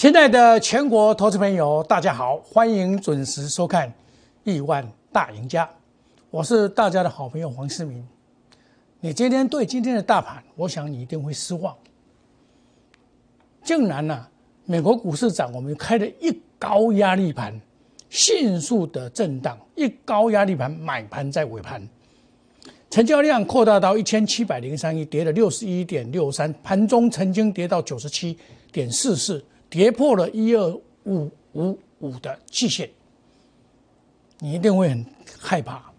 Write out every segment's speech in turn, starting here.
亲爱的全国投资朋友，大家好，欢迎准时收看《亿万大赢家》，我是大家的好朋友黄世明。你今天对今天的大盘，我想你一定会失望。竟然呢，美国股市涨，我们开了一高压力盘，迅速的震荡，一高压力盘买盘在尾盘，成交量扩大到一千七百零三亿，跌了六十一点六三，盘中曾经跌到九十七点四四。跌破了一二五五五的季线，你一定会很害怕，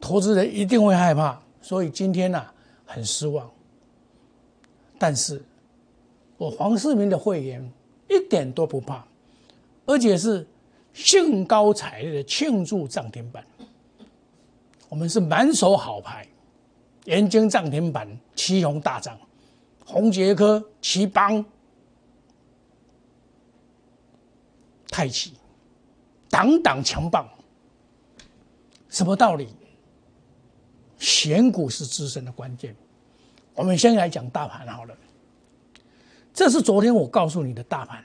投资人一定会害怕，所以今天呢很失望。但是，我黄世明的会员一点都不怕，而且是兴高采烈的庆祝涨停板。我们是满手好牌，盐津涨停板，旗宏大涨，宏杰科、旗邦。太极，党党强棒，什么道理？选股是自身的关键。我们先来讲大盘好了。这是昨天我告诉你的大盘，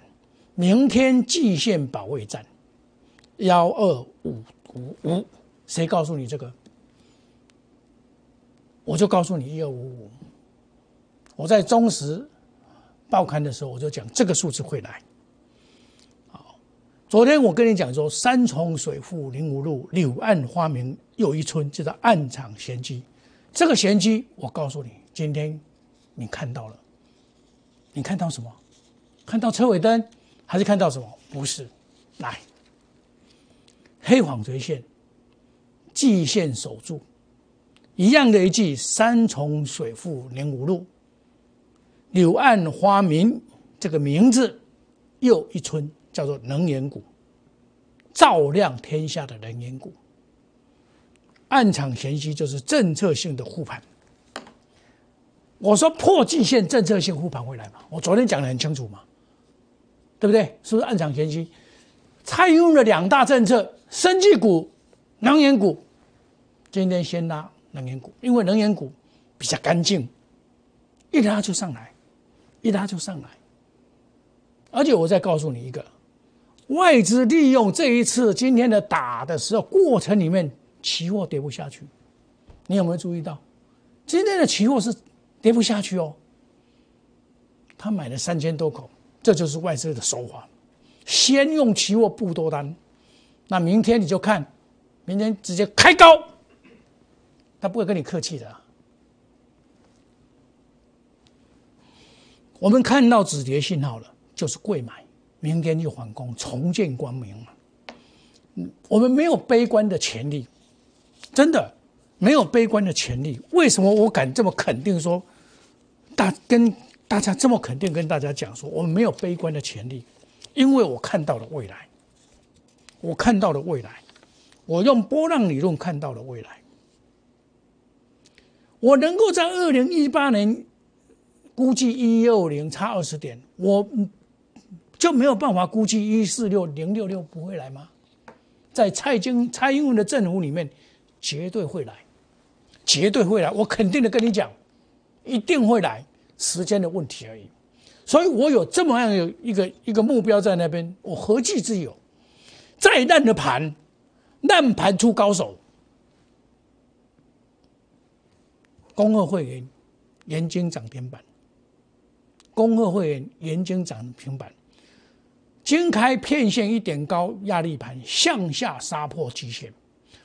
明天季线保卫战，幺二五五五，谁告诉你这个？我就告诉你一二五五。我在中时报刊的时候，我就讲这个数字会来。昨天我跟你讲说，山重水复临无路，柳暗花明又一村，叫做暗藏玄机。这个玄机，我告诉你，今天你看到了，你看到什么？看到车尾灯，还是看到什么？不是，来，黑纺锤线，季线守住，一样的一句，山重水复临无路，柳暗花明这个名字又一村。叫做能源股，照亮天下的能源股。暗场玄机就是政策性的护盘。我说破季线政策性护盘会来吗？我昨天讲的很清楚嘛，对不对？是不是暗场玄机？蔡英文的两大政策：生技股、能源股。今天先拉能源股，因为能源股比较干净，一拉就上来，一拉就上来。而且我再告诉你一个。外资利用这一次今天的打的时候过程里面，期货跌不下去，你有没有注意到？今天的期货是跌不下去哦。他买了三千多口，这就是外资的手法，先用期货布多单，那明天你就看，明天直接开高，他不会跟你客气的。我们看到止跌信号了，就是贵买。明天就反攻，重见光明嘛。嗯，我们没有悲观的权利，真的没有悲观的权利。为什么我敢这么肯定说，大跟大家这么肯定跟大家讲说，我们没有悲观的权利？因为我看到了未来，我看到了未来，我用波浪理论看到了未来。我能够在二零一八年估计一六零差二十点，我。就没有办法估计一四六零六六不会来吗？在蔡京蔡英文的政府里面，绝对会来，绝对会来，我肯定的跟你讲，一定会来，时间的问题而已。所以我有这么样有一个一个目标在那边，我何惧之有？再烂的盘，烂盘出高手。恭贺会员严金涨停板，恭贺会员严金涨停板。金开片线一点高压力盘向下杀破极限，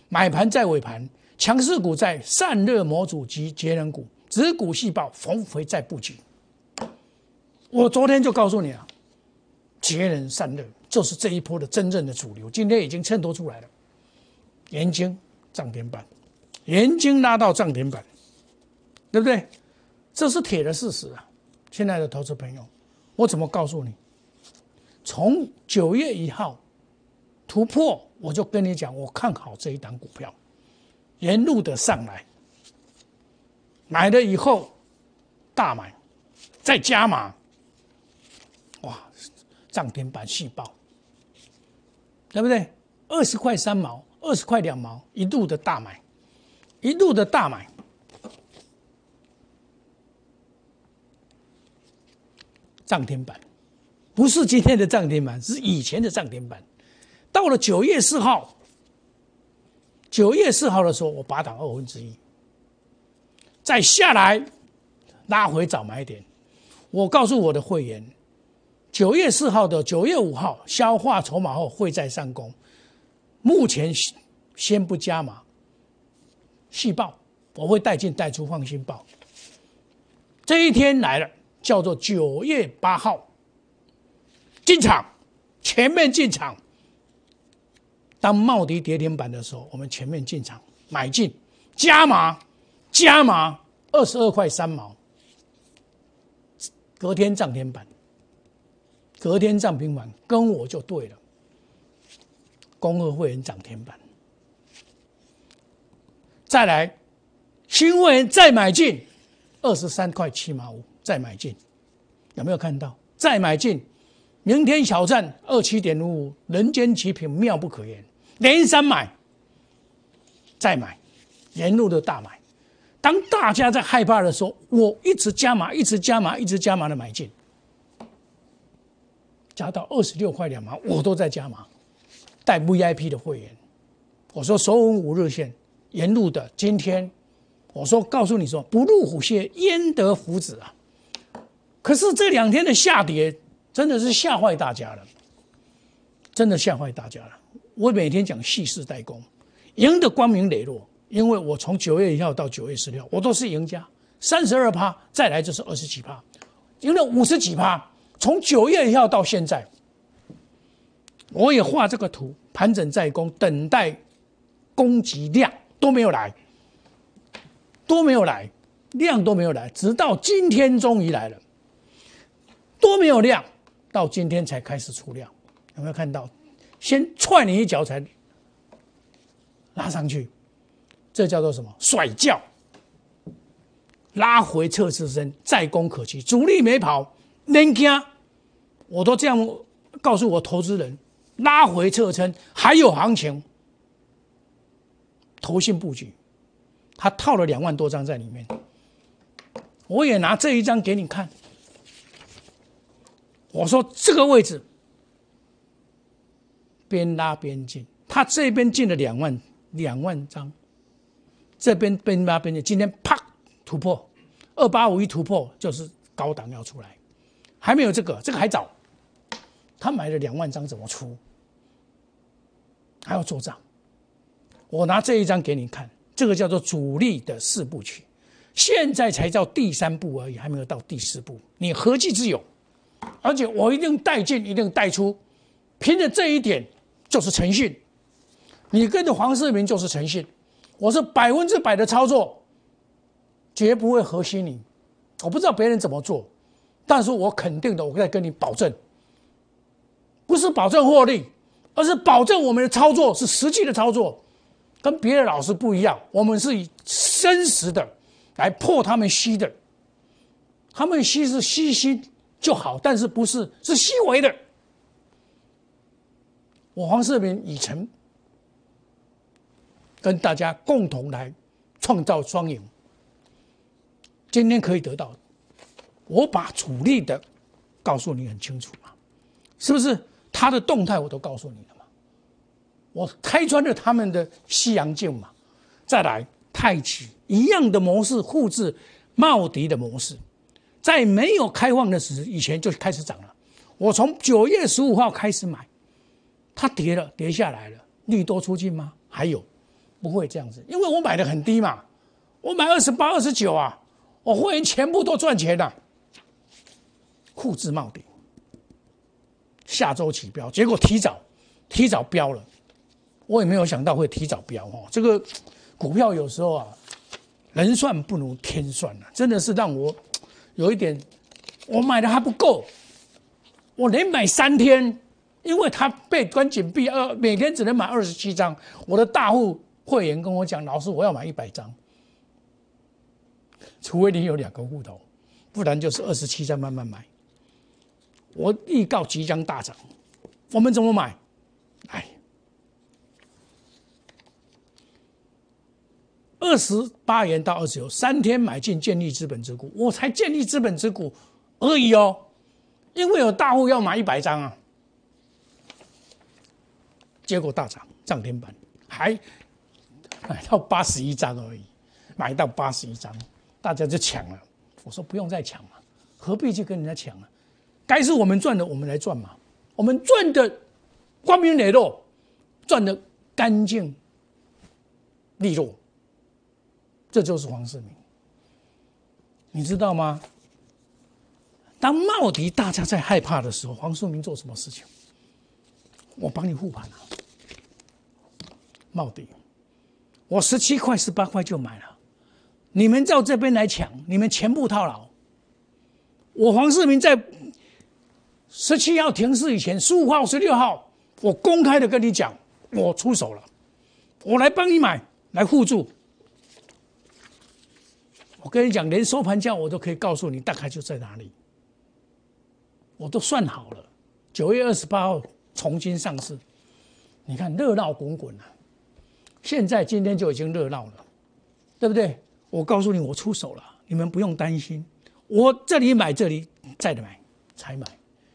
买盘在尾盘，强势股在散热模组及节能股，子股细胞逢回在布局。我昨天就告诉你了，节能散热就是这一波的真正的主流，今天已经衬托出来了。盐津涨停板，盐津拉到涨停板，对不对？这是铁的事实啊！亲爱的投资朋友，我怎么告诉你？从九月一号突破，我就跟你讲，我看好这一档股票，沿路的上来，买了以后大买，再加码，哇，涨停板细胞，对不对？二十块三毛，二十块两毛，一路的大买，一路的大买，涨停板。不是今天的涨停板，是以前的涨停板。到了九月四号，九月四号的时候，我拔档二分之一，再下来拉回早买点。我告诉我的会员，九月四号的九月五号消化筹码后会再上攻，目前先不加码。细报我会带进带出，放心报。这一天来了，叫做九月八号进场，前面进场。当茂迪跌停板的时候，我们前面进场买进，加码，加码二十二块三毛。隔天涨停板，隔天涨停板，跟我就对了。工二会员涨停板，再来新会员再买进二十三块七毛五，再买进，有没有看到？再买进，明天挑战二七点五五，人间极品，妙不可言。连三买，再买，沿路的大买。当大家在害怕的时候，我一直加码，一直加码，一直加码的买进，加到二十六块两毛，我都在加码，带 VIP 的会员。我说首稳五日线，沿路的今天，我说告诉你说，不入虎穴焉得虎子啊！可是这两天的下跌，真的是吓坏大家了，真的吓坏大家了。我每天讲细事代工，赢得光明磊落。因为我从九月一号到九月十六，我都是赢家，三十二趴，再来就是二十几趴，赢了五十几趴。从九月一号到现在，我也画这个图，盘整在攻，等待供给量都没有来，都没有来，量都没有来，直到今天终于来了，都没有量，到今天才开始出量，有没有看到？先踹你一脚才拉上去。这叫做什么？甩轿，拉回测试身，再攻可期。主力没跑，能惊？我都这样告诉我投资人：拉回测称还有行情。投信布局，他套了两万多张在里面。我也拿这一张给你看。我说这个位置边拉边进，他这边进了两万两万张。这边边拉边进，今天啪突破二八五一突破，就是高档要出来，还没有这个，这个还早。他买了两万张，怎么出？还要做账。我拿这一张给你看，这个叫做主力的四部曲，现在才叫第三步而已，还没有到第四步。你何计之有？而且我一定带进，一定带出，凭着这一点就是诚信。你跟着黄世明就是诚信。我是百分之百的操作，绝不会和稀泥。我不知道别人怎么做，但是我肯定的，我在跟你保证，不是保证获利，而是保证我们的操作是实际的操作，跟别的老师不一样。我们是以真实的来破他们虚的，他们虚是虚心就好，但是不是是虚伪的。我黄世明已成。跟大家共同来创造双赢。今天可以得到，我把主力的告诉你很清楚嘛，是不是？他的动态我都告诉你了嘛，我开穿了他们的西洋镜嘛。再来，太极一样的模式复制茂迪的模式，在没有开放的时以前就开始涨了。我从九月十五号开始买，它跌了，跌下来了，利多出尽吗？还有。不会这样子，因为我买的很低嘛，我买二十八、二十九啊，我会员全部都赚钱的，库字冒顶，下周起标，结果提早提早标了，我也没有想到会提早标哦。这个股票有时候啊，人算不如天算啊，真的是让我有一点，我买的还不够，我连买三天，因为他被关紧闭，二每天只能买二十七张，我的大户。会员跟我讲：“老师，我要买一百张，除非你有两个户头，不然就是二十七张慢慢买。我预告即将大涨，我们怎么买？哎，二十八元到二十九，三天买进建立资本之股，我才建立资本之股而已哦。因为有大户要买一百张啊，结果大涨涨停板，还买到八十一张而已，买到八十一张，大家就抢了。我说不用再抢了，何必去跟人家抢啊？该是我们赚的，我们来赚嘛。我们赚的光明磊落，赚的干净利落，这就是黄世明。你知道吗？当茂迪大家在害怕的时候，黄世明做什么事情？我帮你护盘了。茂迪，我十七块、十八块就买了，你们到这边来抢，你们全部套牢。我黄世明在。十七号停市以前，十五号、十六号，我公开的跟你讲，我出手了，我来帮你买，来互助。跟你讲，连收盘价我都可以告诉你，大概就在哪里，我都算好了。九月二十八号重新上市，你看热闹滚滚啊！现在今天就已经热闹了，对不对？我告诉你，我出手了，你们不用担心。我这里买，这里再买，才买。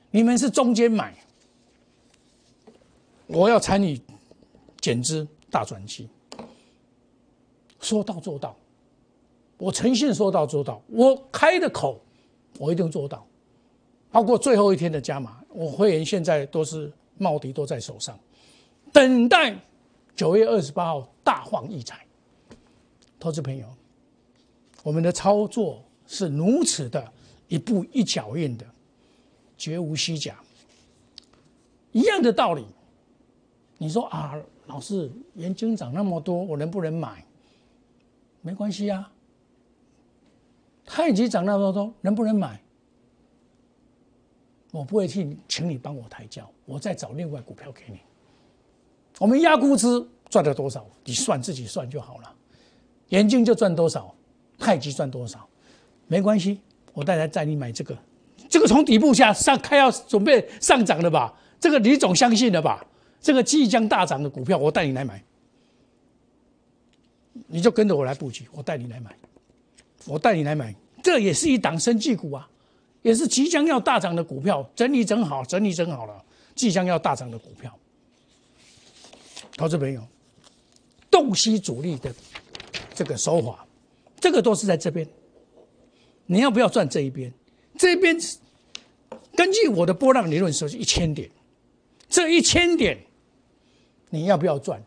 你们是中间买，我要参与减资大转机，说到做到，我诚信说到做到，我开的口，我一定做到，包括最后一天的加码，我会员现在都是茂迪都在手上，等待九月二十八号大放异彩。投资朋友，我们的操作是如此的一步一脚印的。绝无虚假，一样的道理。你说啊，老师，盐金涨那么多，我能不能买？没关系啊。太极涨那么多，能不能买？我不会替请你帮我抬轿，我再找另外股票给你。我们压估值赚了多少，你算自己算就好了。眼镜就赚多少，太极赚多少，没关系，我带来带你买这个。这个从底部下上开要准备上涨了吧？这个你总相信了吧？这个即将大涨的股票，我带你来买，你就跟着我来布局，我带你来买，我带你来买，这也是一档生技股啊，也是即将要大涨的股票，整理整好，整理整好了，即将要大涨的股票。投资朋友，洞悉主力的这个手法，这个都是在这边，你要不要赚这一边？这边根据我的波浪理论说是一千点，这一千点你要不要赚？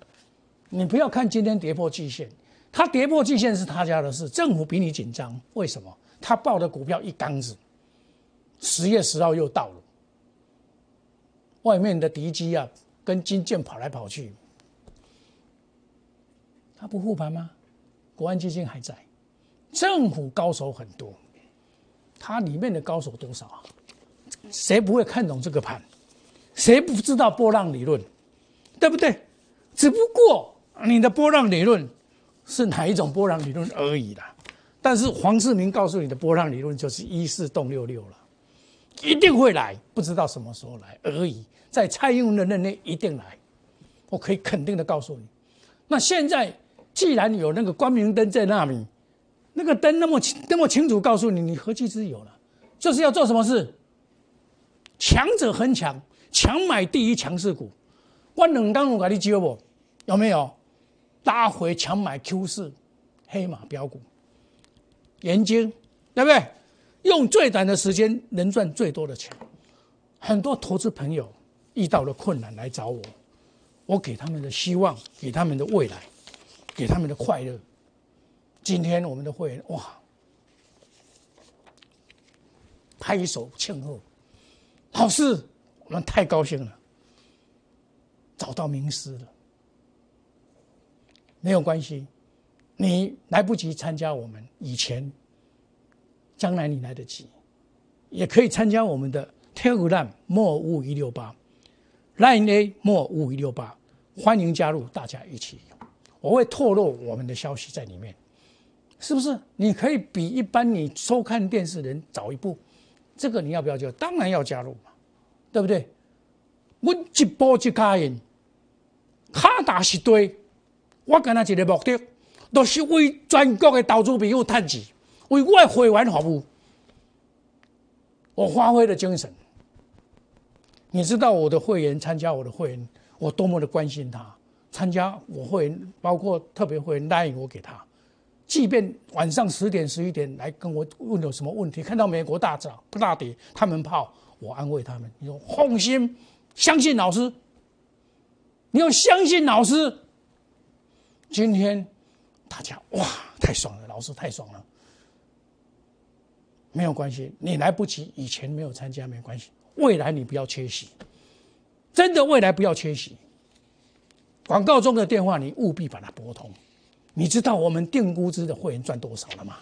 你不要看今天跌破季线，它跌破季线是他家的事，政府比你紧张。为什么？他报的股票一缸子，十月十号又到了，外面的敌机啊跟金剑跑来跑去，他不护盘吗？国安基金还在，政府高手很多。它里面的高手多少啊？谁不会看懂这个盘？谁不知道波浪理论？对不对？只不过你的波浪理论是哪一种波浪理论而已啦。但是黄世明告诉你的波浪理论就是一四动六六了，一定会来，不知道什么时候来而已。在蔡英文的任内一定来，我可以肯定的告诉你。那现在既然有那个光明灯在那里。那个灯那么清那么清楚告诉你，你何其之有了，就是要做什么事？强者恒强，强买第一强势股。我两刚我给你接不？有没有？拉回强买 Q 四黑马标股，研究对不对？用最短的时间能赚最多的钱。很多投资朋友遇到了困难来找我，我给他们的希望，给他们的未来，给他们的快乐。今天我们的会员哇，拍手庆贺，老师，我们太高兴了，找到名师了。没有关系，你来不及参加我们以前，将来你来得及，也可以参加我们的 Telegram 莫五一六八，Line A 莫五一六八，欢迎加入，大家一起，我会透露我们的消息在里面。是不是你可以比一般你收看电视人早一步？这个你要不要加？当然要加入嘛，对不对？我一波一卡印，卡大一堆。我跟他一个目的，都是为全国的投资朋友赚钱，为我的会员服务。我发挥了精神，你知道我的会员参加我的会员，我多么的关心他。参加我会员，包括特别会员答应我给他，即便晚上十点十一点来跟我问有什么问题，看到美国大涨不大跌，他们怕我安慰他们，你说放心，相信老师，你要相信老师。今天大家哇，太爽了，老师太爽了。没有关系，你来不及，以前没有参加没关系，未来你不要缺席，真的未来不要缺席。广告中的电话你务必把它拨通。你知道我们定估值的会员赚多少了吗？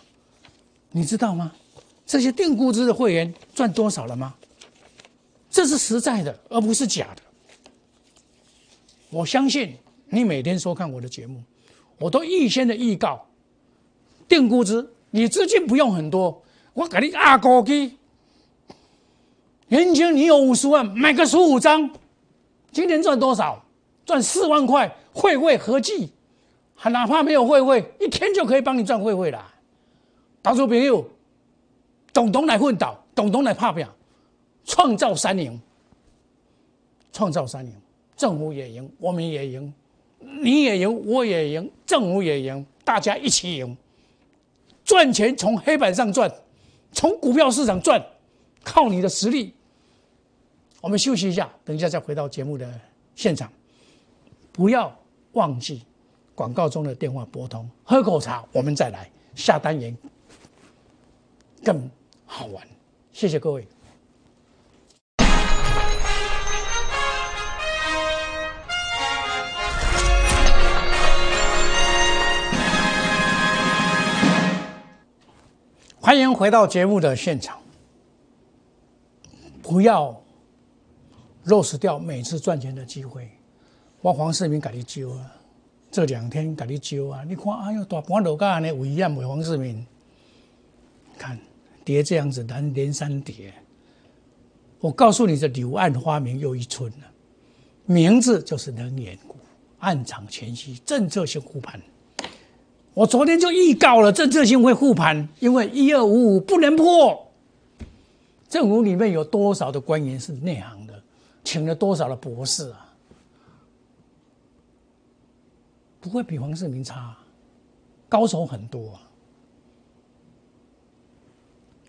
你知道吗？这些定估值的会员赚多少了吗？这是实在的，而不是假的。我相信你每天收看我的节目，我都预先的预告定估值，你资金不用很多。我给你压高去，年轻你有五十万，买个十五张，今年赚多少？赚四万块，会会合计，还哪怕没有会会，一天就可以帮你赚会会了。投资朋友，懂懂来混倒，懂懂来怕表，创造三赢，创造三赢，政府也赢，我们也赢，你也赢，我也赢，政府也赢，大家一起赢，赚钱从黑板上赚。从股票市场赚，靠你的实力。我们休息一下，等一下再回到节目的现场。不要忘记广告中的电话拨通，喝口茶，我们再来下单元，更好玩。谢谢各位。欢迎回到节目的现场。不要落实掉每次赚钱的机会。我黄世明给你揪啊，这两天给你揪啊。你看，哎呦，大盘楼价呢，危险没？黄世明，看跌这样子，连连三跌。我告诉你，这柳暗花明又一村了。名字就是能源股，暗藏前夕，政策性护盘。我昨天就预告了，政策性会护盘，因为一二五五不能破。政府里面有多少的官员是内行的，请了多少的博士啊？不会比黄世明差，高手很多啊。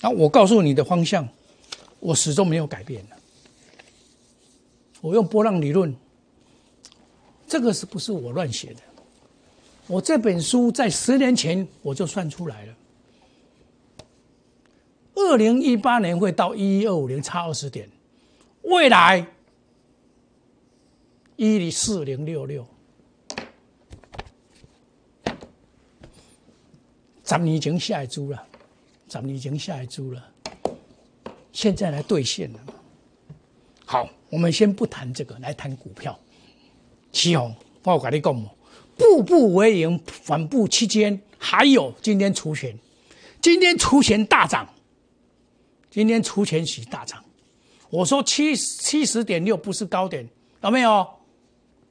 那我告诉你的方向，我始终没有改变的。我用波浪理论，这个是不是我乱写的？我这本书在十年前我就算出来了，二零一八年会到一一二五零差二十点，未来一零四零六六，咱们已经下一注了，咱们已经下一注了，现在来兑现了。好，我们先不谈这个，来谈股票。祁宏，我跟你讲步步为营，反步期间还有今天除权，今天除权大涨，今天除权起大涨。我说七七十点六不是高点，有没有？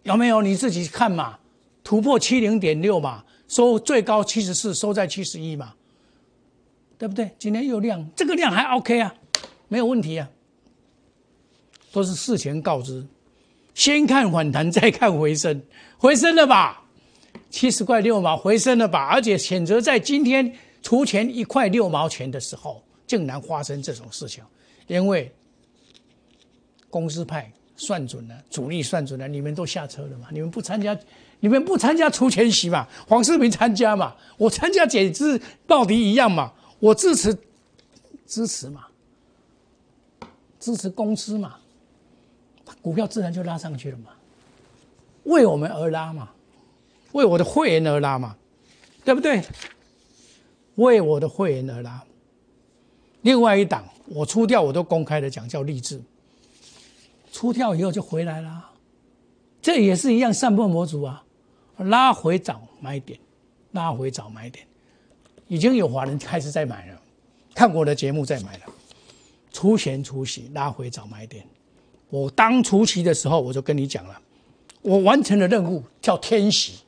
有没有？你自己看嘛，突破七零点六嘛，收最高七十四，收在七十一嘛，对不对？今天又量，这个量还 OK 啊，没有问题啊，都是事前告知，先看反弹，再看回升，回升了吧？七十块六毛回升了吧？而且选择在今天出钱一块六毛钱的时候，竟然发生这种事情，因为公司派算准了，主力算准了，你们都下车了嘛？你们不参加，你们不参加出钱席嘛？黄世明参加嘛？我参加简直到底一样嘛？我支持支持嘛？支持公司嘛？股票自然就拉上去了嘛？为我们而拉嘛？为我的会员而拉嘛，对不对？为我的会员而拉。另外一档我出掉，我都公开的讲叫励志。出掉以后就回来了，这也是一样上破模组啊，拉回找买点，拉回找买点，已经有华人开始在买了，看我的节目在买了，出钱出息拉回找买点。我当初期的时候我就跟你讲了，我完成了任务叫天喜。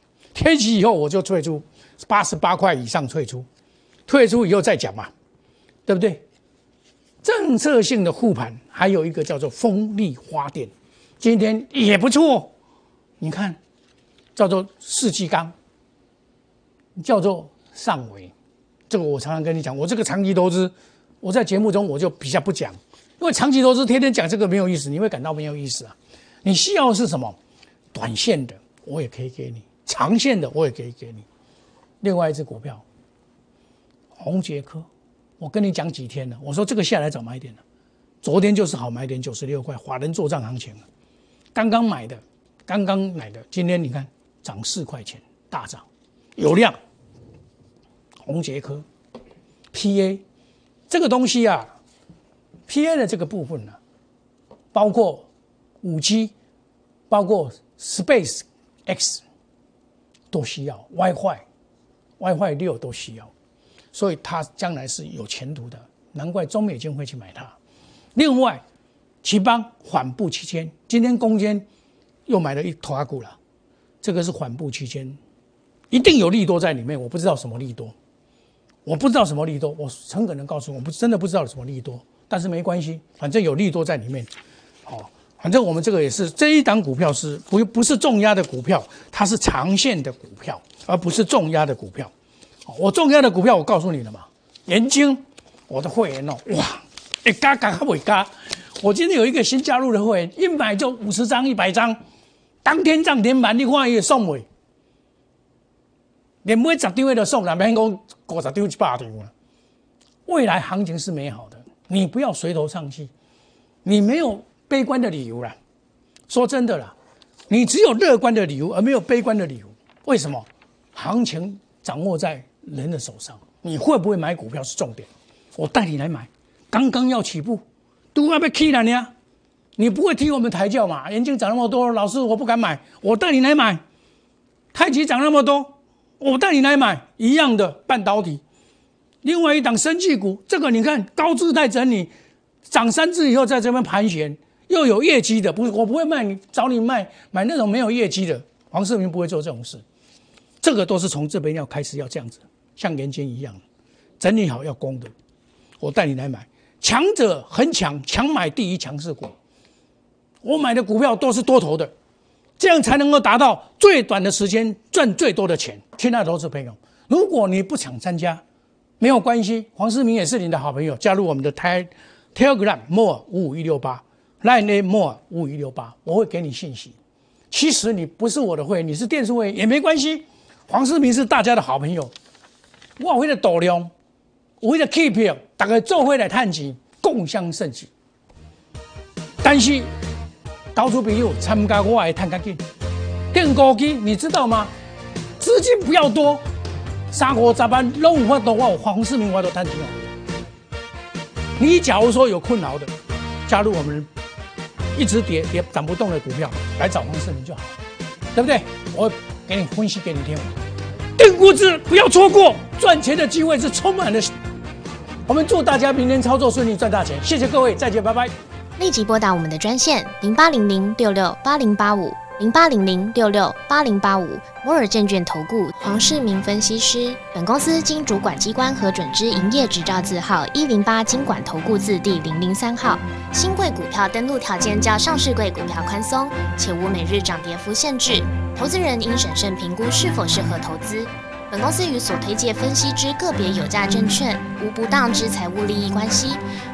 天启以后我就退出，八十八块以上退出，退出以后再讲嘛，对不对？政策性的护盘，还有一个叫做风力发电，今天也不错。你看，叫做世纪钢，叫做上维，这个我常常跟你讲，我这个长期投资，我在节目中我就比较不讲，因为长期投资天天讲这个没有意思，你会感到没有意思啊。你需要是什么？短线的我也可以给你，长线的我也可以给你。另外一只股票，红杰科。我跟你讲几天了，我说这个下来找买点了，昨天就是好买点，九十六块，华人做账行情了，刚刚买的，刚刚买的，今天你看涨四块钱，大涨，有量。红杰科，PA 这个东西啊，PA 的这个部分呢，包括五 G，包括 Space X 都需要，WiFi，WiFi 六都需要。所以它将来是有前途的，难怪中美金会去买它。另外，奇邦缓步期间，今天攻坚又买了一头阿股了，这个是缓步期间，一定有利多在里面。我不知道什么利多，我不知道什么利多，我诚恳的告诉我不真的不知道什么利多，但是没关系，反正有利多在里面。哦，反正我们这个也是这一档股票是不不是重压的股票，它是长线的股票，而不是重压的股票。我重压的股票，我告诉你了嘛，元晶，我的会员哦，哇，一嘎嘎还未嘎，我今天有一个新加入的会员，一买就五十张、一百张，当天涨停板，你看也送尾，连买十张的都送了，免讲五十张、一百张了。未来行情是美好的，你不要垂头丧气，你没有悲观的理由了。说真的啦，你只有乐观的理由，而没有悲观的理由。为什么？行情掌握在。人的手上，你会不会买股票是重点。我带你来买，刚刚要起步，都要被 K 了呢。你不会听我们抬轿嘛？眼睛涨那么多，老师我不敢买。我带你来买，太极涨那么多，我带你来买一样的半导体。另外一档生技股，这个你看高姿态整理，涨三次以后在这边盘旋，又有业绩的，不，我不会卖你，找你卖买那种没有业绩的。黄世明不会做这种事，这个都是从这边要开始要这样子。像人间一样，整理好要攻的，我带你来买。强者很强，强买第一强势股。我买的股票都是多头的，这样才能够达到最短的时间赚最多的钱。亲爱的投资朋友，如果你不想参加，没有关系，黄世明也是你的好朋友，加入我们的 Telegram more 五五一六八，Line more 五一六八，我会给你信息。其实你不是我的会员，你是电视会员也没关系。黄世明是大家的好朋友。我为了度量，为了 keep，大家做会来探钱，共享盛举。但是，投资朋友参加我的探卡金，更高级，你知道吗？资金不要多，三五十万拢有法，我黄世明我都探钱哦。你假如说有困扰的，加入我们一直跌跌涨不动的股票，来找黄世明就好，对不对？我会给你分析给你听。定估值不要错过，赚钱的机会是充满了。我们祝大家明天操作顺利，赚大钱！谢谢各位，再见，拜拜。立即拨打我们的专线零八零零六六八零八五零八零零六六八零八五摩尔证券投顾黄世明分析师。本公司经主管机关核准之营业执照字号一零八经管投顾字第零零三号。新贵股票登录条件较上市贵股票宽松，且无每日涨跌幅限制。投资人应审慎评估是否适合投资。本公司与所推介分析之个别有价证券无不当之财务利益关系。